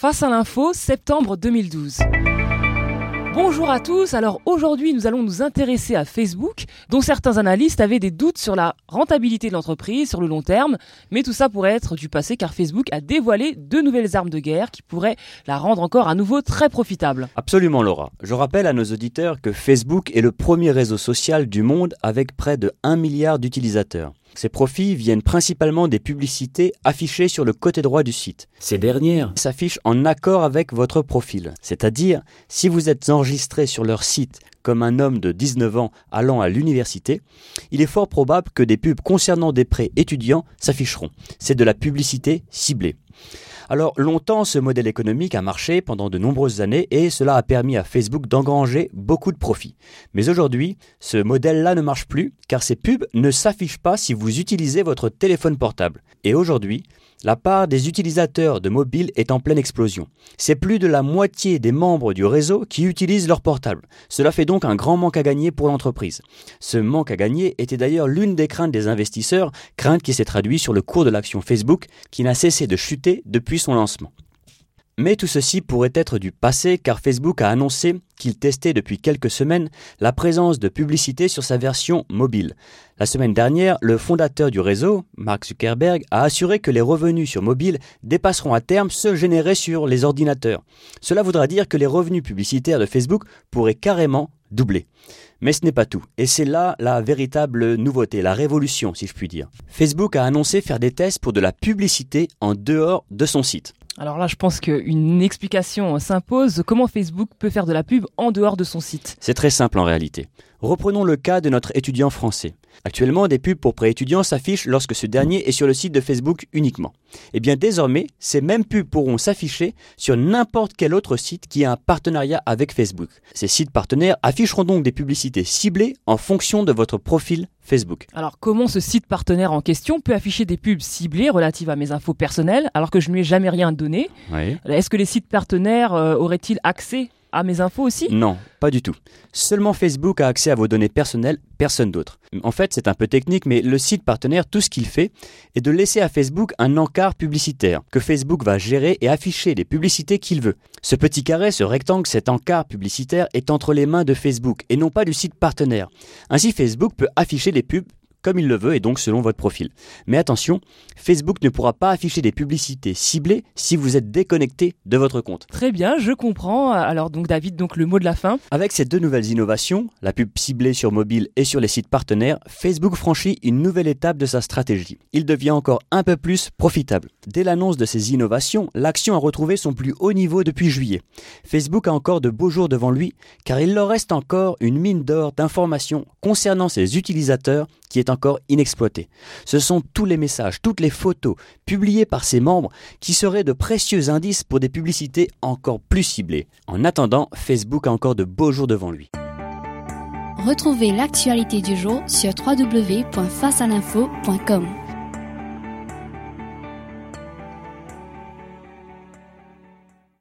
Face à l'info, septembre 2012. Bonjour à tous, alors aujourd'hui nous allons nous intéresser à Facebook, dont certains analystes avaient des doutes sur la rentabilité de l'entreprise sur le long terme, mais tout ça pourrait être du passé car Facebook a dévoilé deux nouvelles armes de guerre qui pourraient la rendre encore à nouveau très profitable. Absolument Laura, je rappelle à nos auditeurs que Facebook est le premier réseau social du monde avec près de 1 milliard d'utilisateurs. Ces profits viennent principalement des publicités affichées sur le côté droit du site. Ces dernières s'affichent en accord avec votre profil, c'est-à-dire si vous êtes enregistré sur leur site comme un homme de 19 ans allant à l'université, il est fort probable que des pubs concernant des prêts étudiants s'afficheront. C'est de la publicité ciblée. Alors longtemps, ce modèle économique a marché pendant de nombreuses années et cela a permis à Facebook d'engranger beaucoup de profits. Mais aujourd'hui, ce modèle-là ne marche plus car ces pubs ne s'affichent pas si vous utilisez votre téléphone portable. Et aujourd'hui, la part des utilisateurs de mobile est en pleine explosion. C'est plus de la moitié des membres du réseau qui utilisent leur portable. Cela fait donc un grand manque à gagner pour l'entreprise. Ce manque à gagner était d'ailleurs l'une des craintes des investisseurs, crainte qui s'est traduite sur le cours de l'action Facebook qui n'a cessé de chuter depuis son lancement. Mais tout ceci pourrait être du passé car Facebook a annoncé qu'il testait depuis quelques semaines la présence de publicité sur sa version mobile. La semaine dernière, le fondateur du réseau, Mark Zuckerberg, a assuré que les revenus sur mobile dépasseront à terme ceux générés sur les ordinateurs. Cela voudra dire que les revenus publicitaires de Facebook pourraient carrément doubler. Mais ce n'est pas tout, et c'est là la véritable nouveauté, la révolution si je puis dire. Facebook a annoncé faire des tests pour de la publicité en dehors de son site. Alors là, je pense qu'une explication s'impose. Comment Facebook peut faire de la pub en dehors de son site? C'est très simple en réalité. Reprenons le cas de notre étudiant français. Actuellement, des pubs pour pré-étudiants s'affichent lorsque ce dernier est sur le site de Facebook uniquement. Et eh bien désormais, ces mêmes pubs pourront s'afficher sur n'importe quel autre site qui a un partenariat avec Facebook. Ces sites partenaires afficheront donc des publicités ciblées en fonction de votre profil Facebook. Alors comment ce site partenaire en question peut afficher des pubs ciblées relatives à mes infos personnelles alors que je ne lui ai jamais rien donné? Est-ce que les sites partenaires euh, auraient-ils accès à mes infos aussi Non, pas du tout. Seulement Facebook a accès à vos données personnelles, personne d'autre. En fait, c'est un peu technique, mais le site partenaire, tout ce qu'il fait, est de laisser à Facebook un encart publicitaire, que Facebook va gérer et afficher les publicités qu'il veut. Ce petit carré, ce rectangle, cet encart publicitaire est entre les mains de Facebook et non pas du site partenaire. Ainsi, Facebook peut afficher les pubs comme il le veut et donc selon votre profil. Mais attention, Facebook ne pourra pas afficher des publicités ciblées si vous êtes déconnecté de votre compte. Très bien, je comprends. Alors donc David, donc le mot de la fin. Avec ces deux nouvelles innovations, la pub ciblée sur mobile et sur les sites partenaires, Facebook franchit une nouvelle étape de sa stratégie. Il devient encore un peu plus profitable. Dès l'annonce de ces innovations, l'action a retrouvé son plus haut niveau depuis juillet. Facebook a encore de beaux jours devant lui car il leur reste encore une mine d'or d'informations concernant ses utilisateurs qui encore inexploité. Ce sont tous les messages, toutes les photos publiées par ses membres qui seraient de précieux indices pour des publicités encore plus ciblées. En attendant, Facebook a encore de beaux jours devant lui. Retrouvez l'actualité du jour sur www.facealinfo.com.